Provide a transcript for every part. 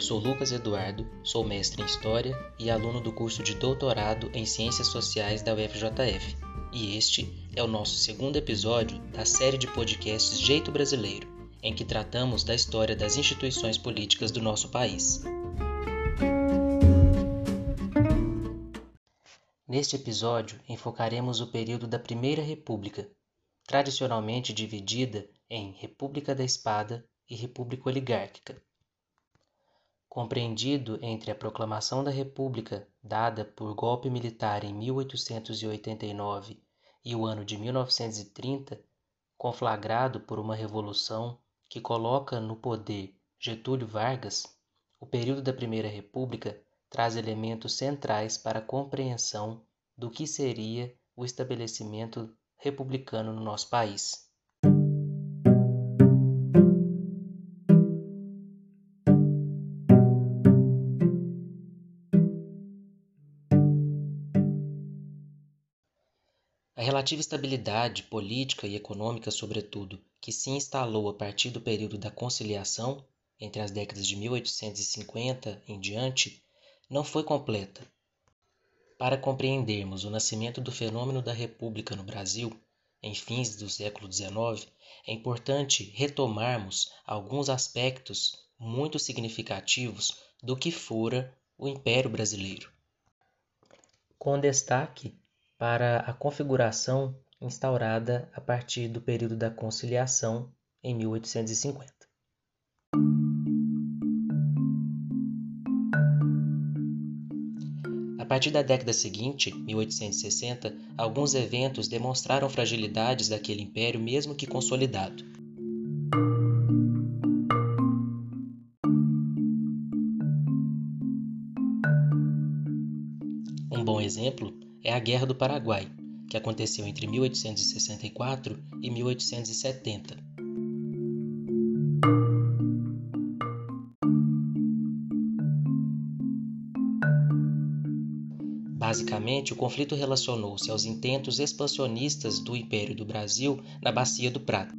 Eu sou Lucas Eduardo, sou mestre em História e aluno do curso de Doutorado em Ciências Sociais da UFJF. E este é o nosso segundo episódio da série de podcasts Jeito Brasileiro, em que tratamos da história das instituições políticas do nosso país. Neste episódio, enfocaremos o período da Primeira República, tradicionalmente dividida em República da Espada e República Oligárquica. Compreendido entre a proclamação da República, dada por golpe militar em 1889, e o ano de 1930, conflagrado por uma revolução que coloca no poder Getúlio Vargas, o período da Primeira República traz elementos centrais para a compreensão do que seria o estabelecimento republicano no nosso país. A relativa estabilidade política e econômica, sobretudo, que se instalou a partir do período da conciliação, entre as décadas de 1850 em diante, não foi completa. Para compreendermos o nascimento do fenômeno da República no Brasil, em fins do século XIX, é importante retomarmos alguns aspectos muito significativos do que fora o Império Brasileiro. Com destaque para a configuração instaurada a partir do período da conciliação em 1850. A partir da década seguinte, 1860, alguns eventos demonstraram fragilidades daquele império mesmo que consolidado. Um bom exemplo é a Guerra do Paraguai, que aconteceu entre 1864 e 1870. Basicamente, o conflito relacionou-se aos intentos expansionistas do Império do Brasil na Bacia do Prata.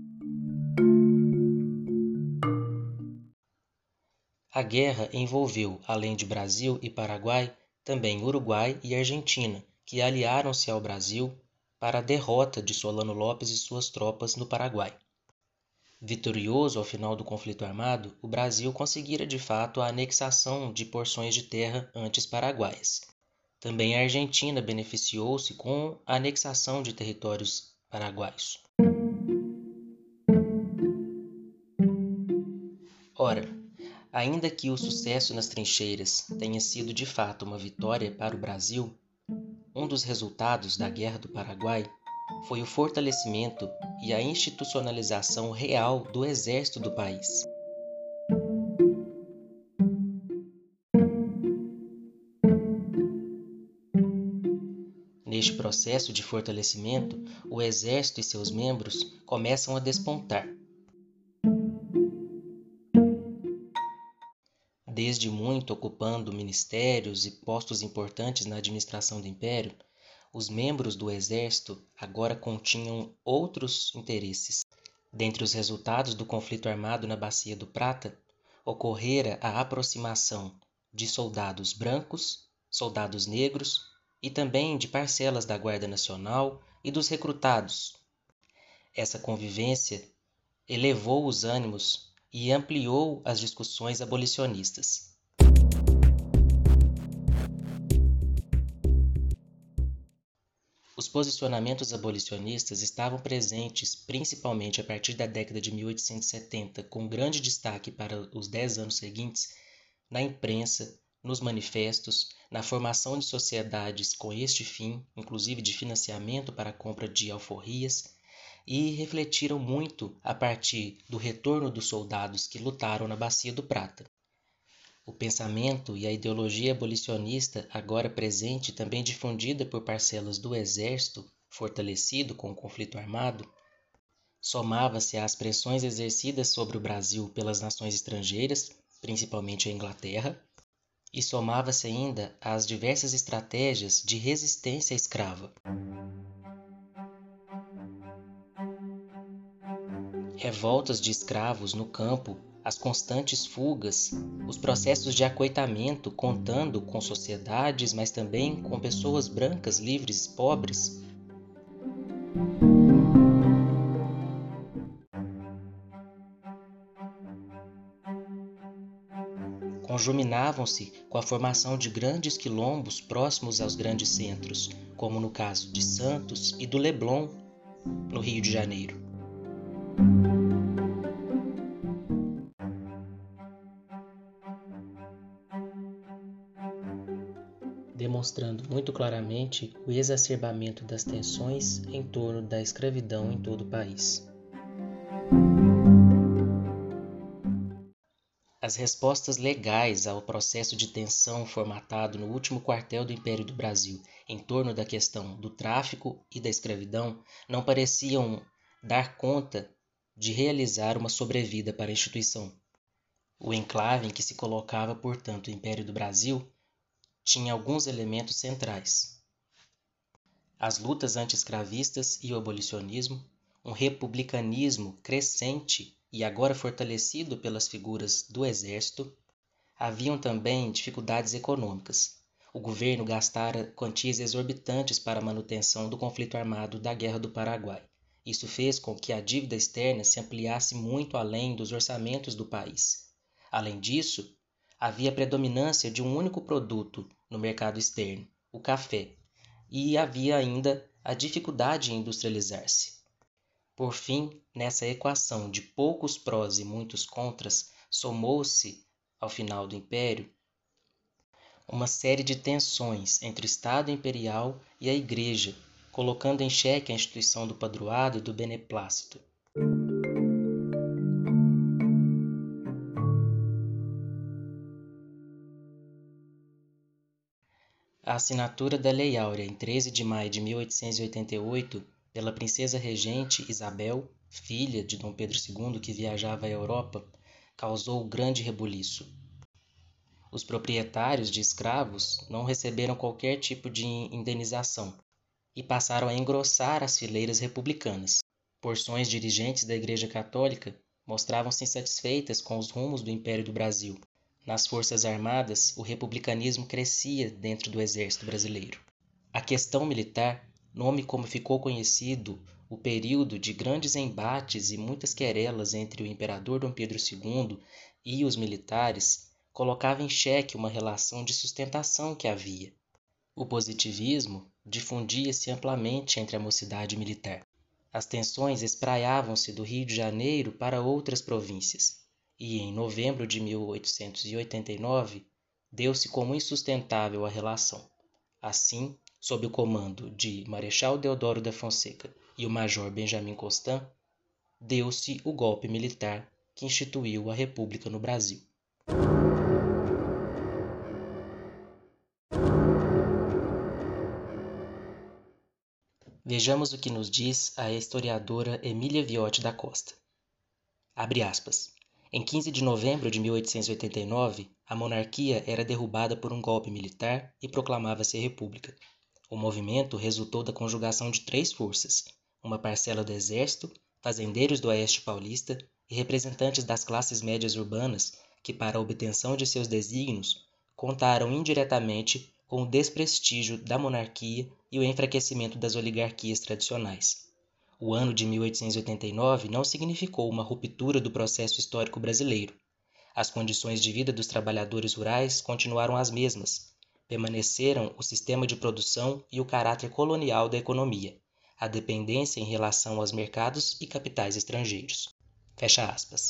A guerra envolveu, além de Brasil e Paraguai, também Uruguai e Argentina, que aliaram-se ao Brasil para a derrota de Solano Lopes e suas tropas no Paraguai. Vitorioso ao final do conflito armado, o Brasil conseguira de fato a anexação de porções de terra antes paraguaias. Também a Argentina beneficiou-se com a anexação de territórios paraguaios. Ora, ainda que o sucesso nas trincheiras tenha sido de fato uma vitória para o Brasil, um dos resultados da Guerra do Paraguai foi o fortalecimento e a institucionalização real do exército do país. Neste processo de fortalecimento, o exército e seus membros começam a despontar. Desde muito ocupando ministérios e postos importantes na administração do império, os membros do exército agora continham outros interesses. Dentre os resultados do conflito armado na Bacia do Prata, ocorrera a aproximação de soldados brancos, soldados negros e também de parcelas da Guarda Nacional e dos recrutados. Essa convivência elevou os ânimos e ampliou as discussões abolicionistas. Os posicionamentos abolicionistas estavam presentes principalmente a partir da década de 1870, com grande destaque para os dez anos seguintes, na imprensa, nos manifestos, na formação de sociedades com este fim, inclusive de financiamento para a compra de alforrias e refletiram muito a partir do retorno dos soldados que lutaram na Bacia do Prata. O pensamento e a ideologia abolicionista, agora presente também difundida por parcelas do exército, fortalecido com o conflito armado, somava-se às pressões exercidas sobre o Brasil pelas nações estrangeiras, principalmente a Inglaterra, e somava-se ainda às diversas estratégias de resistência escrava. Revoltas de escravos no campo as constantes fugas, os processos de acoitamento contando com sociedades, mas também com pessoas brancas, livres, pobres. Conjuminavam-se com a formação de grandes quilombos próximos aos grandes centros, como no caso de Santos e do Leblon, no Rio de Janeiro. Demonstrando muito claramente o exacerbamento das tensões em torno da escravidão em todo o país. As respostas legais ao processo de tensão formatado no último quartel do Império do Brasil em torno da questão do tráfico e da escravidão não pareciam dar conta de realizar uma sobrevida para a instituição. O enclave em que se colocava, portanto, o Império do Brasil tinha alguns elementos centrais: as lutas anti-escravistas e o abolicionismo, um republicanismo crescente e agora fortalecido pelas figuras do exército. Haviam também dificuldades econômicas. O governo gastara quantias exorbitantes para a manutenção do conflito armado da Guerra do Paraguai. Isso fez com que a dívida externa se ampliasse muito além dos orçamentos do país. Além disso, havia predominância de um único produto no mercado externo, o café, e havia ainda a dificuldade em industrializar-se. Por fim, nessa equação de poucos prós e muitos contras, somou-se, ao final do Império, uma série de tensões entre o Estado imperial e a Igreja, colocando em xeque a instituição do padroado e do beneplácito. Assinatura da Lei Áurea em 13 de maio de 1888 pela princesa regente Isabel, filha de Dom Pedro II que viajava à Europa, causou grande rebuliço. Os proprietários de escravos não receberam qualquer tipo de indenização e passaram a engrossar as fileiras republicanas. Porções dirigentes da Igreja Católica mostravam-se insatisfeitas com os rumos do Império do Brasil nas Forças Armadas, o republicanismo crescia dentro do exército brasileiro. A questão militar, nome como ficou conhecido o período de grandes embates e muitas querelas entre o imperador Dom Pedro II e os militares, colocava em xeque uma relação de sustentação que havia. O positivismo difundia-se amplamente entre a mocidade militar. As tensões espraiavam-se do Rio de Janeiro para outras províncias e em novembro de 1889 deu-se como insustentável a relação. Assim, sob o comando de Marechal Deodoro da Fonseca e o Major Benjamin Constant, deu-se o golpe militar que instituiu a República no Brasil. Vejamos o que nos diz a historiadora Emília Viotti da Costa. Abre aspas. Em 15 de novembro de 1889, a monarquia era derrubada por um golpe militar e proclamava-se república. O movimento resultou da conjugação de três forças: uma parcela do exército, fazendeiros do oeste paulista e representantes das classes médias urbanas que, para a obtenção de seus desígnios, contaram indiretamente com o desprestígio da monarquia e o enfraquecimento das oligarquias tradicionais. O ano de 1889 não significou uma ruptura do processo histórico brasileiro. As condições de vida dos trabalhadores rurais continuaram as mesmas. Permaneceram o sistema de produção e o caráter colonial da economia, a dependência em relação aos mercados e capitais estrangeiros. Fecha aspas.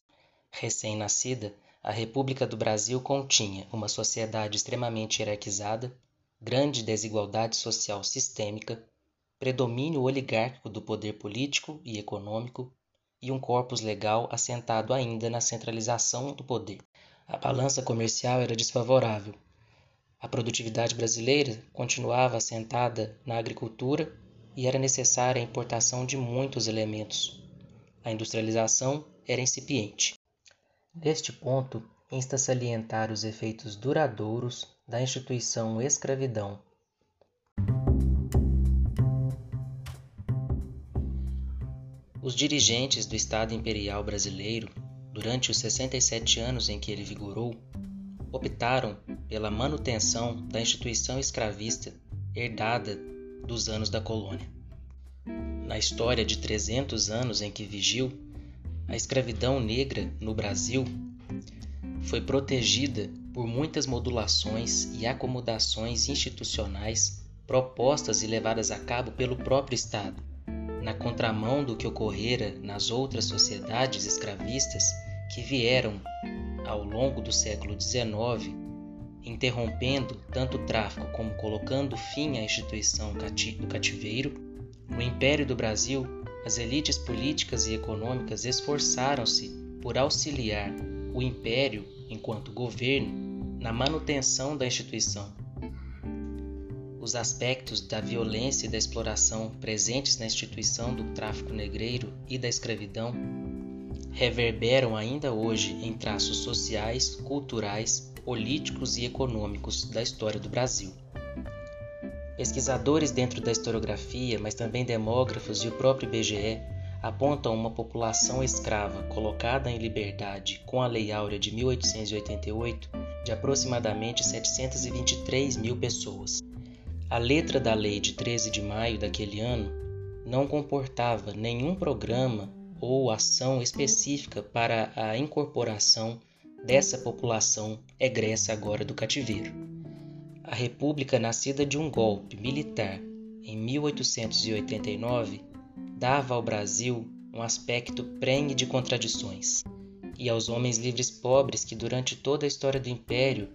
Recém-nascida, a República do Brasil continha uma sociedade extremamente hierarquizada, grande desigualdade social sistêmica, predomínio oligárquico do poder político e econômico e um corpus legal assentado ainda na centralização do poder. A balança comercial era desfavorável. A produtividade brasileira continuava assentada na agricultura e era necessária a importação de muitos elementos. A industrialização era incipiente. Neste ponto, insta salientar os efeitos duradouros da instituição escravidão Os dirigentes do Estado Imperial Brasileiro durante os 67 anos em que ele vigorou, optaram pela manutenção da instituição escravista herdada dos anos da colônia. Na história de 300 anos em que vigiu, a escravidão negra no Brasil foi protegida por muitas modulações e acomodações institucionais propostas e levadas a cabo pelo próprio Estado, na contramão do que ocorrera nas outras sociedades escravistas que vieram ao longo do século XIX, interrompendo tanto o tráfico como colocando fim à instituição do cativeiro, no Império do Brasil, as elites políticas e econômicas esforçaram-se por auxiliar o império, enquanto governo, na manutenção da instituição. Os aspectos da violência e da exploração presentes na instituição do tráfico negreiro e da escravidão reverberam ainda hoje em traços sociais, culturais, políticos e econômicos da história do Brasil. Pesquisadores dentro da historiografia, mas também demógrafos e o próprio IBGE apontam uma população escrava colocada em liberdade com a Lei Áurea de 1888 de aproximadamente 723 mil pessoas. A letra da lei de 13 de maio daquele ano não comportava nenhum programa ou ação específica para a incorporação dessa população egressa agora do cativeiro. A República, nascida de um golpe militar em 1889, dava ao Brasil um aspecto prenhe de contradições, e aos homens livres pobres que durante toda a história do Império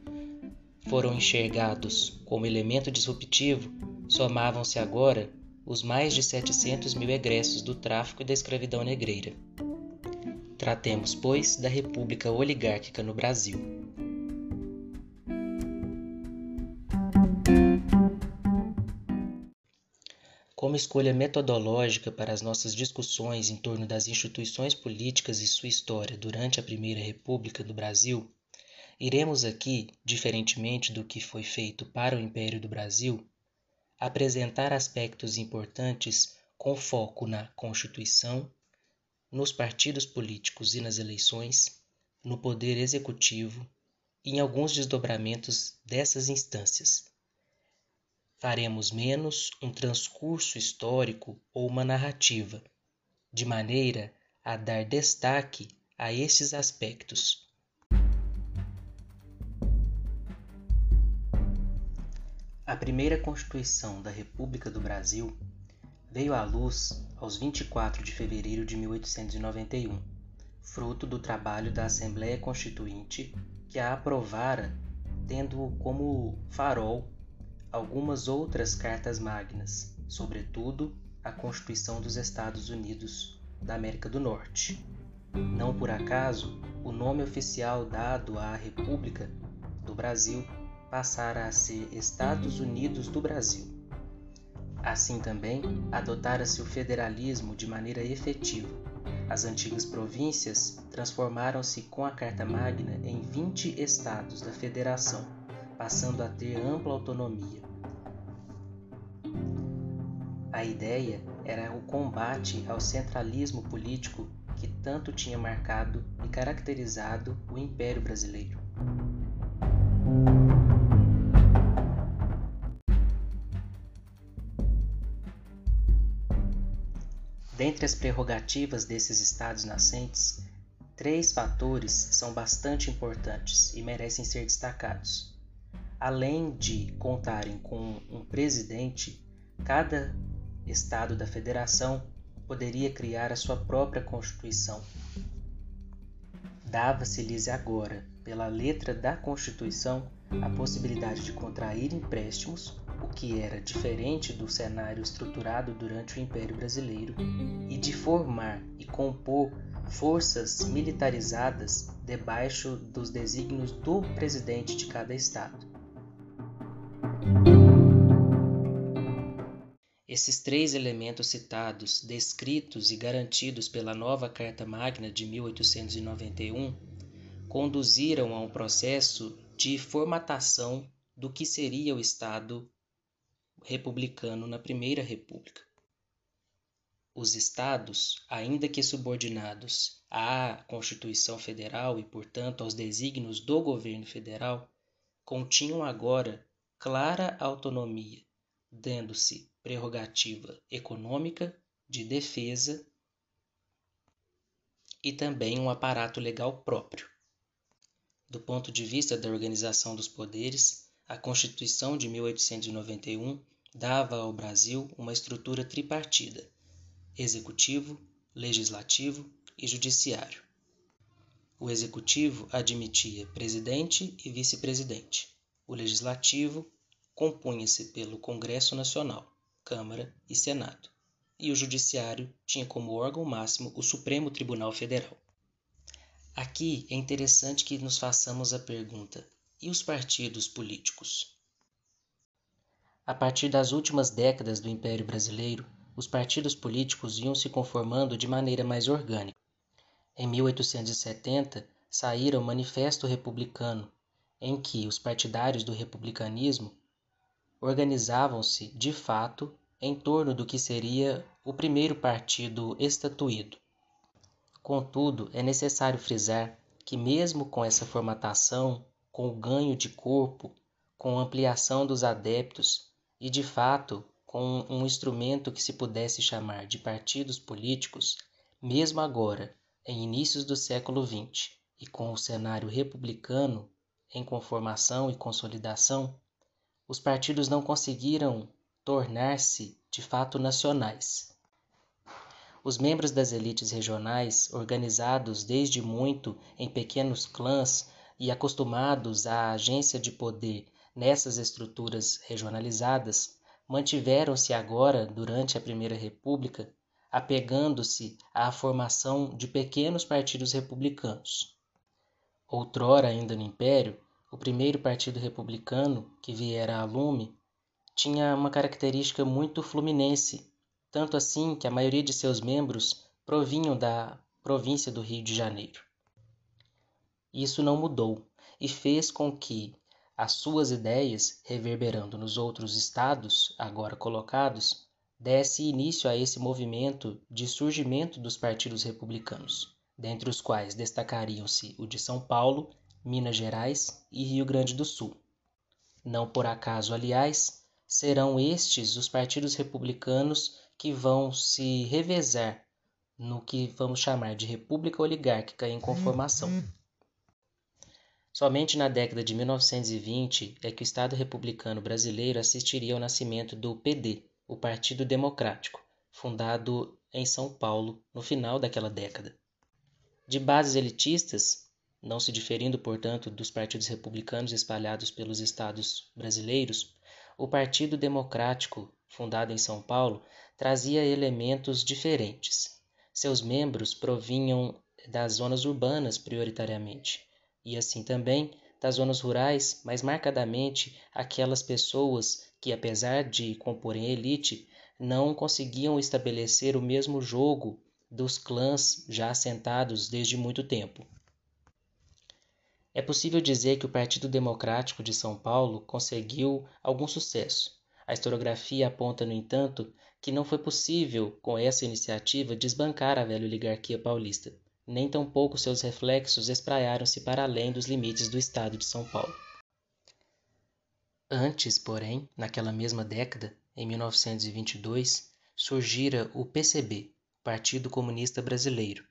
foram enxergados como elemento disruptivo, somavam-se agora os mais de 700 mil egressos do tráfico e da escravidão negreira. Tratemos, pois, da República Oligárquica no Brasil. Como escolha metodológica para as nossas discussões em torno das instituições políticas e sua história durante a Primeira República do Brasil, iremos aqui, diferentemente do que foi feito para o Império do Brasil, apresentar aspectos importantes com foco na Constituição, nos partidos políticos e nas eleições, no poder executivo e em alguns desdobramentos dessas instâncias. Faremos menos um transcurso histórico ou uma narrativa, de maneira a dar destaque a esses aspectos A primeira Constituição da República do Brasil veio à luz aos 24 de fevereiro de 1891, fruto do trabalho da Assembleia Constituinte que a aprovara, tendo como farol algumas outras cartas magnas, sobretudo a Constituição dos Estados Unidos da América do Norte. Não por acaso, o nome oficial dado à República do Brasil passara a ser Estados Unidos do Brasil. Assim também, adotara-se o federalismo de maneira efetiva. As antigas províncias transformaram-se com a Carta Magna em 20 estados da Federação, passando a ter ampla autonomia. A ideia era o combate ao centralismo político que tanto tinha marcado e caracterizado o Império Brasileiro. Dentre as prerrogativas desses estados nascentes, três fatores são bastante importantes e merecem ser destacados. Além de contarem com um presidente, cada estado da federação poderia criar a sua própria constituição. Dava-se-lhes agora, pela letra da Constituição, a possibilidade de contrair empréstimos o que era diferente do cenário estruturado durante o Império Brasileiro, e de formar e compor forças militarizadas debaixo dos desígnios do presidente de cada estado. Esses três elementos citados, descritos e garantidos pela nova Carta Magna de 1891, conduziram a um processo de formatação do que seria o Estado republicano na Primeira República. os estados, ainda que subordinados à Constituição Federal e, portanto, aos desígnios do governo federal, continham agora clara autonomia, dando-se prerrogativa econômica, de defesa e também um aparato legal próprio. Do ponto de vista da organização dos poderes, a Constituição de 1891 dava ao Brasil uma estrutura tripartida: executivo, legislativo e judiciário. O executivo admitia presidente e vice-presidente. O legislativo compunha-se pelo Congresso Nacional, Câmara e Senado. E o judiciário tinha como órgão máximo o Supremo Tribunal Federal. Aqui é interessante que nos façamos a pergunta: e os partidos políticos? A partir das últimas décadas do Império Brasileiro, os partidos políticos iam se conformando de maneira mais orgânica. Em 1870, saíra o Manifesto Republicano, em que os partidários do republicanismo organizavam-se de fato em torno do que seria o primeiro partido estatuído. Contudo, é necessário frisar que, mesmo com essa formatação, com o ganho de corpo, com a ampliação dos adeptos e, de fato, com um instrumento que se pudesse chamar de partidos políticos, mesmo agora, em inícios do século XX, e com o cenário republicano em conformação e consolidação, os partidos não conseguiram tornar-se de fato nacionais. Os membros das elites regionais, organizados desde muito em pequenos clãs e acostumados à agência de poder nessas estruturas regionalizadas, mantiveram-se agora, durante a Primeira República, apegando-se à formação de pequenos partidos republicanos. Outrora, ainda no Império, o primeiro partido republicano que viera a lume tinha uma característica muito fluminense tanto assim que a maioria de seus membros provinham da província do Rio de Janeiro. Isso não mudou e fez com que as suas ideias, reverberando nos outros estados agora colocados, desse início a esse movimento de surgimento dos partidos republicanos, dentre os quais destacariam-se o de São Paulo, Minas Gerais e Rio Grande do Sul. Não por acaso, aliás, serão estes os partidos republicanos que vão se revezar no que vamos chamar de república oligárquica em conformação. Somente na década de 1920 é que o Estado republicano brasileiro assistiria ao nascimento do PD, o Partido Democrático, fundado em São Paulo no final daquela década. De bases elitistas, não se diferindo, portanto, dos partidos republicanos espalhados pelos estados brasileiros, o Partido Democrático, fundado em São Paulo, trazia elementos diferentes. Seus membros provinham das zonas urbanas prioritariamente, e assim também das zonas rurais, mais marcadamente aquelas pessoas que, apesar de comporem elite, não conseguiam estabelecer o mesmo jogo dos clãs já assentados desde muito tempo. É possível dizer que o Partido Democrático de São Paulo conseguiu algum sucesso. A historiografia aponta, no entanto, que não foi possível, com essa iniciativa, desbancar a velha oligarquia paulista, nem tampouco seus reflexos espraiaram-se para além dos limites do estado de São Paulo. Antes, porém, naquela mesma década, em 1922, surgira o PCB, Partido Comunista Brasileiro,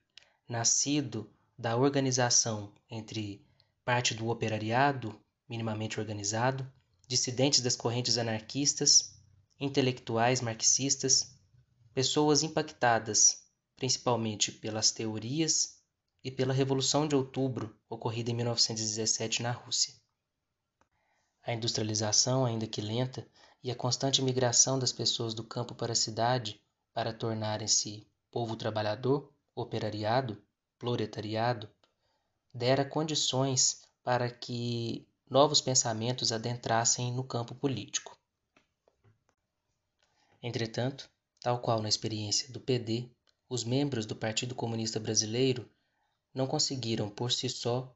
nascido da organização entre parte do operariado, minimamente organizado, dissidentes das correntes anarquistas intelectuais marxistas, pessoas impactadas principalmente pelas teorias e pela Revolução de Outubro ocorrida em 1917 na Rússia. A industrialização, ainda que lenta, e a constante migração das pessoas do campo para a cidade para tornarem-se povo trabalhador, operariado, proletariado, dera condições para que novos pensamentos adentrassem no campo político. Entretanto, tal qual na experiência do PD, os membros do Partido Comunista Brasileiro não conseguiram por si só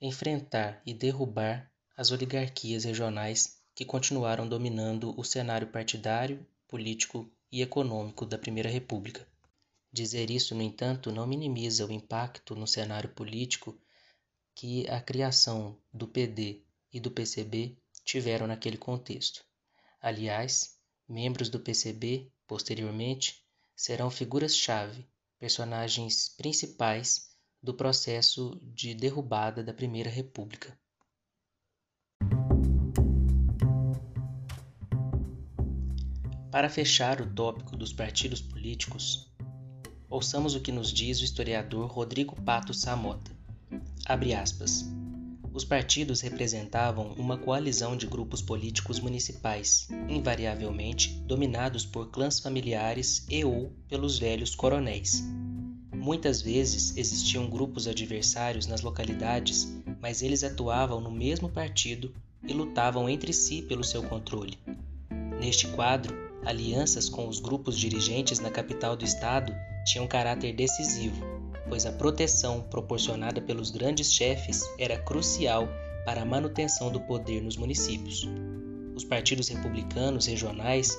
enfrentar e derrubar as oligarquias regionais que continuaram dominando o cenário partidário, político e econômico da Primeira República. Dizer isso, no entanto, não minimiza o impacto no cenário político que a criação do PD e do PCB tiveram naquele contexto. Aliás, membros do PCB, posteriormente, serão figuras-chave, personagens principais do processo de derrubada da Primeira República. Para fechar o tópico dos partidos políticos, ouçamos o que nos diz o historiador Rodrigo Pato Samota. Abre aspas. Os partidos representavam uma coalizão de grupos políticos municipais, invariavelmente dominados por clãs familiares e ou pelos velhos coronéis. Muitas vezes existiam grupos adversários nas localidades, mas eles atuavam no mesmo partido e lutavam entre si pelo seu controle. Neste quadro, alianças com os grupos dirigentes na capital do estado tinham caráter decisivo, pois a proteção proporcionada pelos grandes chefes era crucial para a manutenção do poder nos municípios. Os partidos republicanos regionais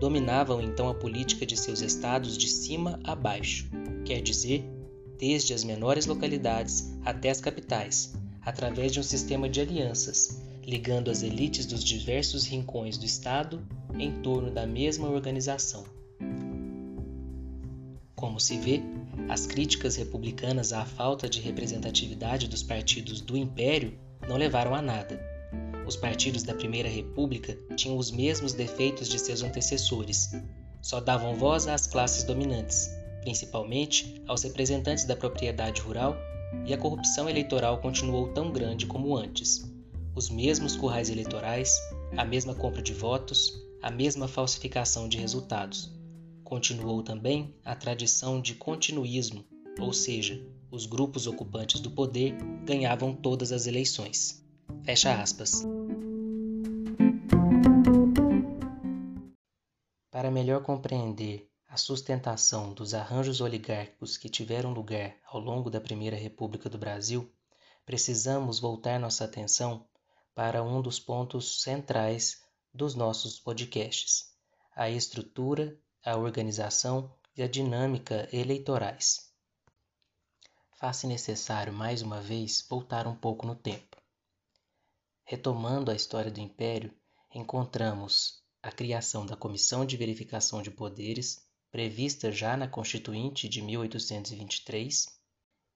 dominavam então a política de seus estados de cima a baixo, quer dizer, desde as menores localidades até as capitais, através de um sistema de alianças ligando as elites dos diversos rincões do Estado em torno da mesma organização. Como se vê, as críticas republicanas à falta de representatividade dos partidos do Império não levaram a nada. Os partidos da Primeira República tinham os mesmos defeitos de seus antecessores, só davam voz às classes dominantes, principalmente aos representantes da propriedade rural, e a corrupção eleitoral continuou tão grande como antes os mesmos currais eleitorais, a mesma compra de votos, a mesma falsificação de resultados. Continuou também a tradição de continuismo, ou seja, os grupos ocupantes do poder ganhavam todas as eleições. Fecha aspas. Para melhor compreender a sustentação dos arranjos oligárquicos que tiveram lugar ao longo da Primeira República do Brasil, precisamos voltar nossa atenção para um dos pontos centrais dos nossos podcasts: a estrutura, a organização e a dinâmica eleitorais. Faz-se necessário, mais uma vez, voltar um pouco no tempo. Retomando a história do Império, encontramos a criação da Comissão de Verificação de Poderes, prevista já na Constituinte de 1823,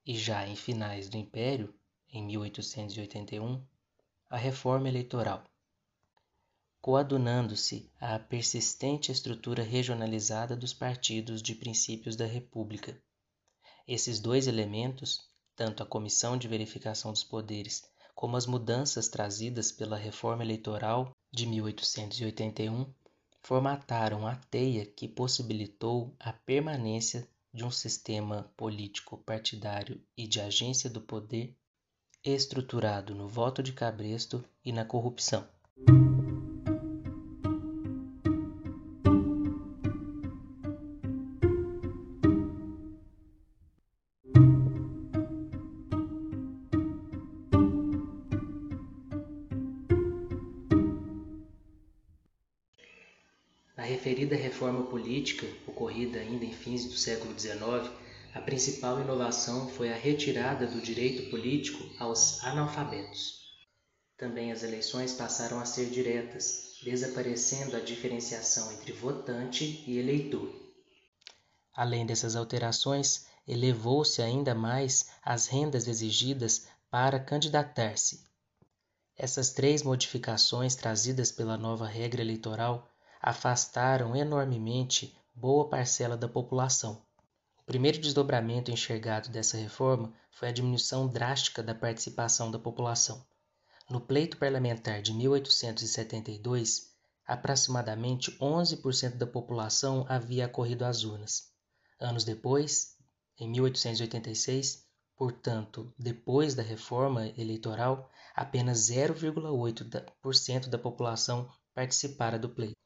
e já em finais do Império, em 1881, a reforma eleitoral, coadunando-se à persistente estrutura regionalizada dos partidos de princípios da República. Esses dois elementos, tanto a Comissão de Verificação dos Poderes como as mudanças trazidas pela reforma eleitoral de 1881, formataram a teia que possibilitou a permanência de um sistema político partidário e de agência do poder estruturado no voto de cabresto e na corrupção. Política, ocorrida ainda em fins do século XIX, a principal inovação foi a retirada do direito político aos analfabetos. Também as eleições passaram a ser diretas, desaparecendo a diferenciação entre votante e eleitor. Além dessas alterações, elevou-se ainda mais as rendas exigidas para candidatar-se. Essas três modificações trazidas pela nova regra eleitoral afastaram enormemente boa parcela da população o primeiro desdobramento enxergado dessa reforma foi a diminuição drástica da participação da população. No pleito parlamentar de 1872, aproximadamente 11% da população havia acorrido às urnas. Anos depois, em 1886, portanto, depois da reforma eleitoral, apenas 0,8% da população participara do pleito.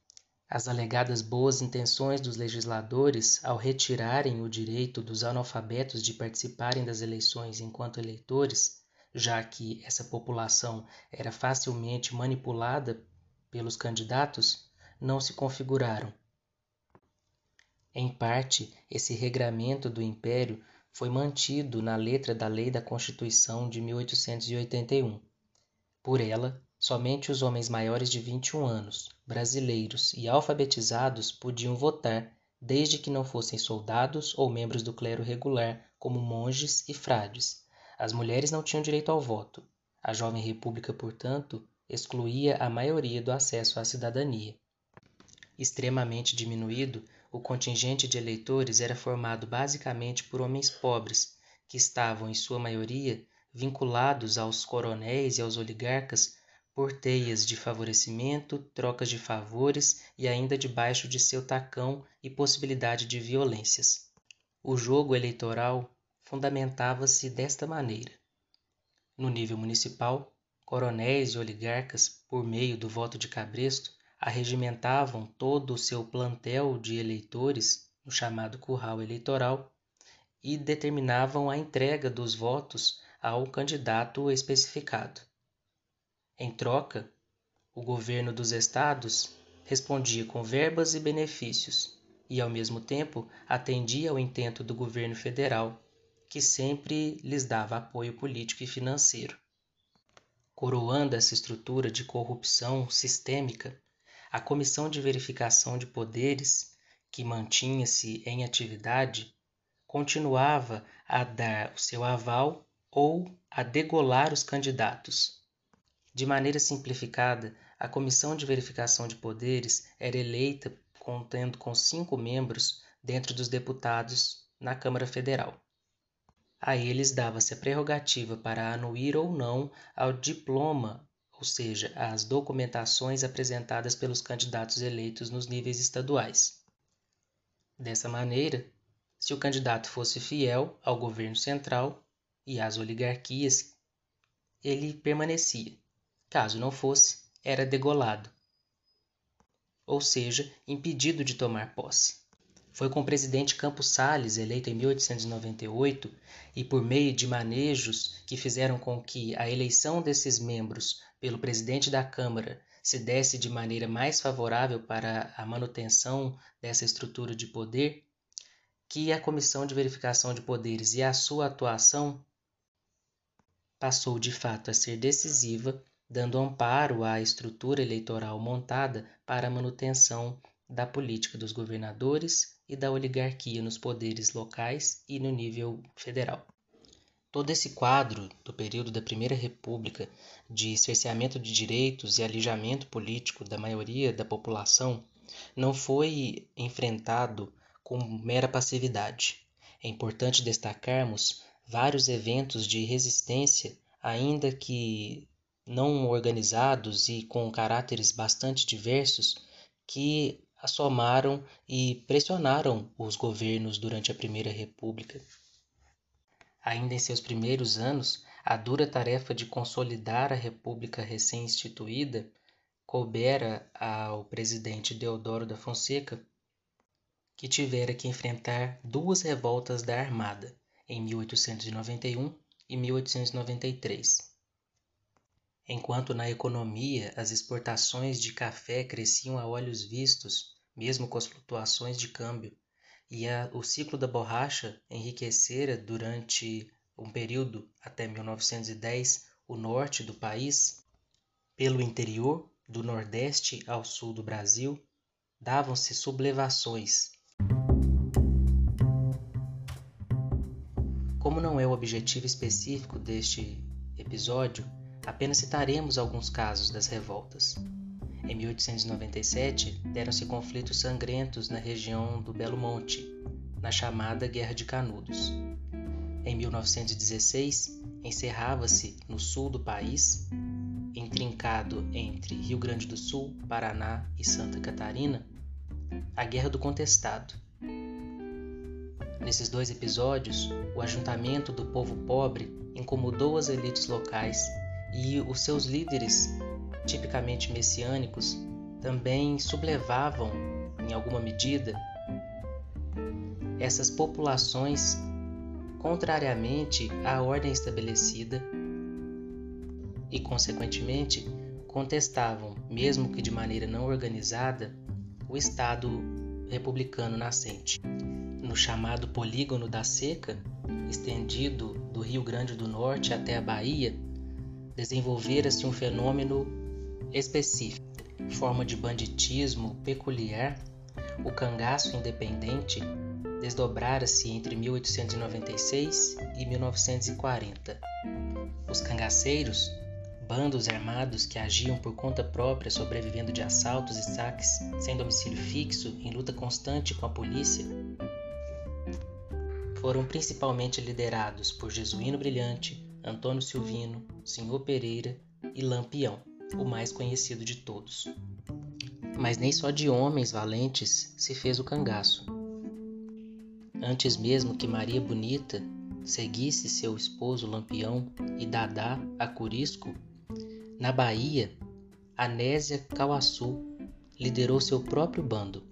As alegadas boas intenções dos legisladores ao retirarem o direito dos analfabetos de participarem das eleições enquanto eleitores, já que essa população era facilmente manipulada pelos candidatos, não se configuraram. Em parte, esse regramento do Império foi mantido na letra da Lei da Constituição de 1881. Por ela, somente os homens maiores de 21 anos, brasileiros e alfabetizados podiam votar, desde que não fossem soldados ou membros do clero regular, como monges e frades. As mulheres não tinham direito ao voto. A jovem república, portanto, excluía a maioria do acesso à cidadania. Extremamente diminuído, o contingente de eleitores era formado basicamente por homens pobres, que estavam, em sua maioria, vinculados aos coronéis e aos oligarcas por teias de favorecimento, trocas de favores e ainda debaixo de seu tacão e possibilidade de violências. O jogo eleitoral fundamentava-se desta maneira. No nível municipal, coronéis e oligarcas, por meio do voto de cabresto, arregimentavam todo o seu plantel de eleitores no chamado curral eleitoral e determinavam a entrega dos votos ao candidato especificado. Em troca, o governo dos estados respondia com verbas e benefícios e, ao mesmo tempo, atendia ao intento do governo federal, que sempre lhes dava apoio político e financeiro. Coroando essa estrutura de corrupção sistêmica, a Comissão de Verificação de Poderes, que mantinha-se em atividade, continuava a dar o seu aval ou a degolar os candidatos. De maneira simplificada, a Comissão de Verificação de Poderes era eleita contendo com cinco membros dentro dos deputados na Câmara Federal. A eles dava-se a prerrogativa para anuir ou não ao diploma ou seja, as documentações apresentadas pelos candidatos eleitos nos níveis estaduais. Dessa maneira, se o candidato fosse fiel ao governo central e às oligarquias, ele permanecia. Caso não fosse, era degolado, ou seja, impedido de tomar posse. Foi com o presidente Campos Salles, eleito em 1898, e por meio de manejos que fizeram com que a eleição desses membros pelo presidente da Câmara se desse de maneira mais favorável para a manutenção dessa estrutura de poder, que a Comissão de Verificação de Poderes e a sua atuação passou de fato a ser decisiva, dando amparo à estrutura eleitoral montada para a manutenção da política dos governadores e da oligarquia nos poderes locais e no nível federal. Todo esse quadro do período da Primeira República de cerceamento de direitos e alijamento político da maioria da população não foi enfrentado com mera passividade. É importante destacarmos vários eventos de resistência, ainda que não organizados e com caráteres bastante diversos, que assomaram e pressionaram os governos durante a Primeira República. Ainda em seus primeiros anos, a dura tarefa de consolidar a República recém-instituída coubera ao presidente Deodoro da Fonseca, que tivera que enfrentar duas revoltas da Armada, em 1891 e 1893. Enquanto na economia as exportações de café cresciam a olhos vistos, mesmo com as flutuações de câmbio, e a, o ciclo da borracha enriquecera durante um período até 1910 o norte do país, pelo interior, do nordeste ao sul do Brasil, davam-se sublevações. Como não é o objetivo específico deste episódio, Apenas citaremos alguns casos das revoltas. Em 1897, deram-se conflitos sangrentos na região do Belo Monte, na chamada Guerra de Canudos. Em 1916, encerrava-se no sul do país, intrincado entre Rio Grande do Sul, Paraná e Santa Catarina, a Guerra do Contestado. Nesses dois episódios, o ajuntamento do povo pobre incomodou as elites locais e os seus líderes, tipicamente messiânicos, também sublevavam, em alguma medida, essas populações contrariamente à ordem estabelecida e, consequentemente, contestavam, mesmo que de maneira não organizada, o estado republicano nascente. No chamado Polígono da Seca, estendido do Rio Grande do Norte até a Bahia, desenvolvera-se um fenômeno específico, forma de banditismo peculiar. O cangaço independente desdobrara-se entre 1896 e 1940. Os cangaceiros bandos armados que agiam por conta própria, sobrevivendo de assaltos e saques, sem domicílio fixo, em luta constante com a polícia, foram principalmente liderados por Jesuíno Brilhante, Antônio Silvino, Senhor Pereira e Lampião, o mais conhecido de todos. Mas nem só de homens valentes se fez o cangaço. Antes mesmo que Maria Bonita seguisse seu esposo Lampião e Dadá a Curisco, na Bahia, Anésia Cauaçu liderou seu próprio bando.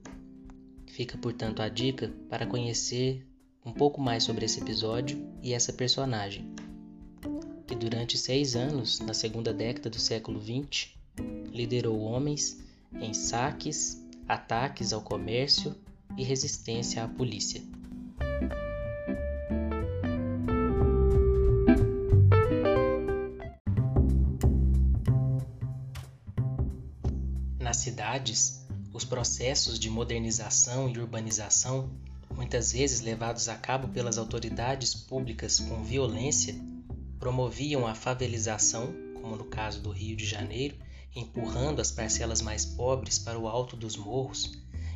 Fica, portanto, a dica para conhecer um pouco mais sobre esse episódio e essa personagem, que durante seis anos, na segunda década do século XX, liderou homens em saques, ataques ao comércio e resistência à polícia. cidades, os processos de modernização e urbanização, muitas vezes levados a cabo pelas autoridades públicas com violência, promoviam a favelização, como no caso do Rio de Janeiro, empurrando as parcelas mais pobres para o alto dos morros,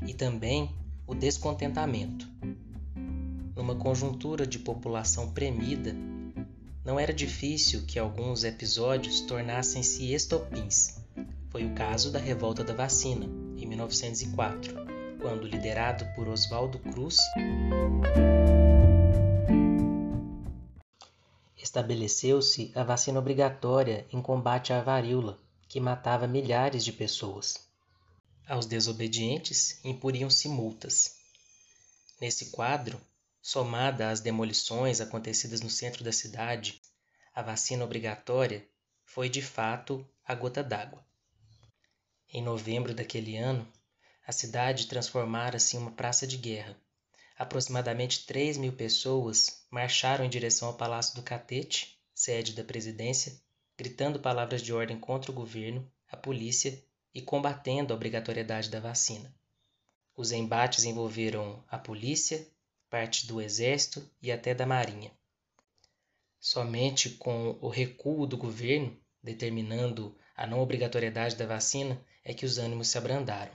e também o descontentamento. Numa conjuntura de população premida, não era difícil que alguns episódios tornassem-se estopins foi o caso da Revolta da Vacina, em 1904, quando, liderado por Oswaldo Cruz, estabeleceu-se a vacina obrigatória em combate à varíola, que matava milhares de pessoas. Aos desobedientes imporiam-se multas. Nesse quadro, somada às demolições acontecidas no centro da cidade, a vacina obrigatória foi de fato a gota d'água. Em novembro daquele ano, a cidade transformara-se em uma praça de guerra. Aproximadamente 3 mil pessoas marcharam em direção ao Palácio do Catete, sede da presidência, gritando palavras de ordem contra o governo, a polícia e combatendo a obrigatoriedade da vacina. Os embates envolveram a polícia, parte do exército e até da marinha. Somente com o recuo do governo, determinando a não obrigatoriedade da vacina, é que os ânimos se abrandaram.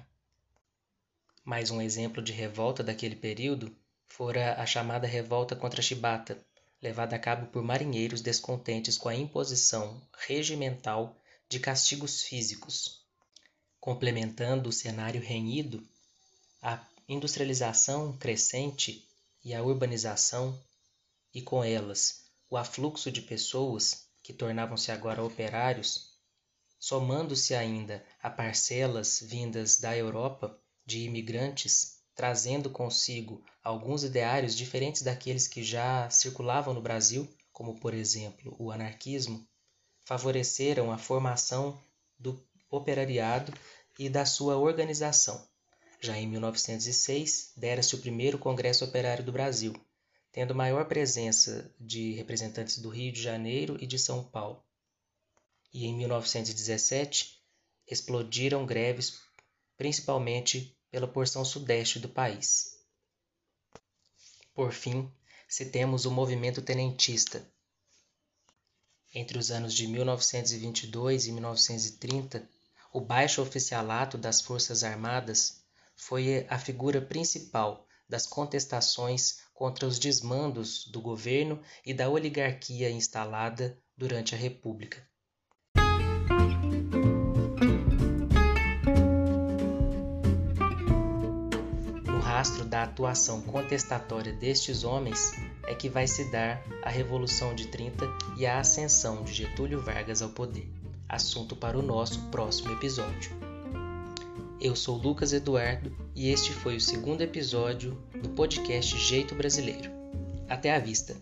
Mais um exemplo de revolta daquele período fora a chamada revolta contra Chibata, levada a cabo por marinheiros descontentes com a imposição regimental de castigos físicos. Complementando o cenário renhido, a industrialização crescente e a urbanização, e com elas o afluxo de pessoas que tornavam-se agora operários, somando-se ainda a parcelas vindas da Europa de imigrantes, trazendo consigo alguns ideários diferentes daqueles que já circulavam no Brasil, como por exemplo o anarquismo, favoreceram a formação do operariado e da sua organização. Já em 1906, dera-se o primeiro Congresso Operário do Brasil, tendo maior presença de representantes do Rio de Janeiro e de São Paulo e em 1917 explodiram greves principalmente pela porção sudeste do país. Por fim, citemos o movimento tenentista. Entre os anos de 1922 e 1930, o baixo oficialato das Forças Armadas foi a figura principal das contestações contra os desmandos do governo e da oligarquia instalada durante a República. Rastro da atuação contestatória destes homens é que vai se dar a Revolução de 30 e a ascensão de Getúlio Vargas ao poder. Assunto para o nosso próximo episódio. Eu sou Lucas Eduardo e este foi o segundo episódio do podcast Jeito Brasileiro. Até a vista!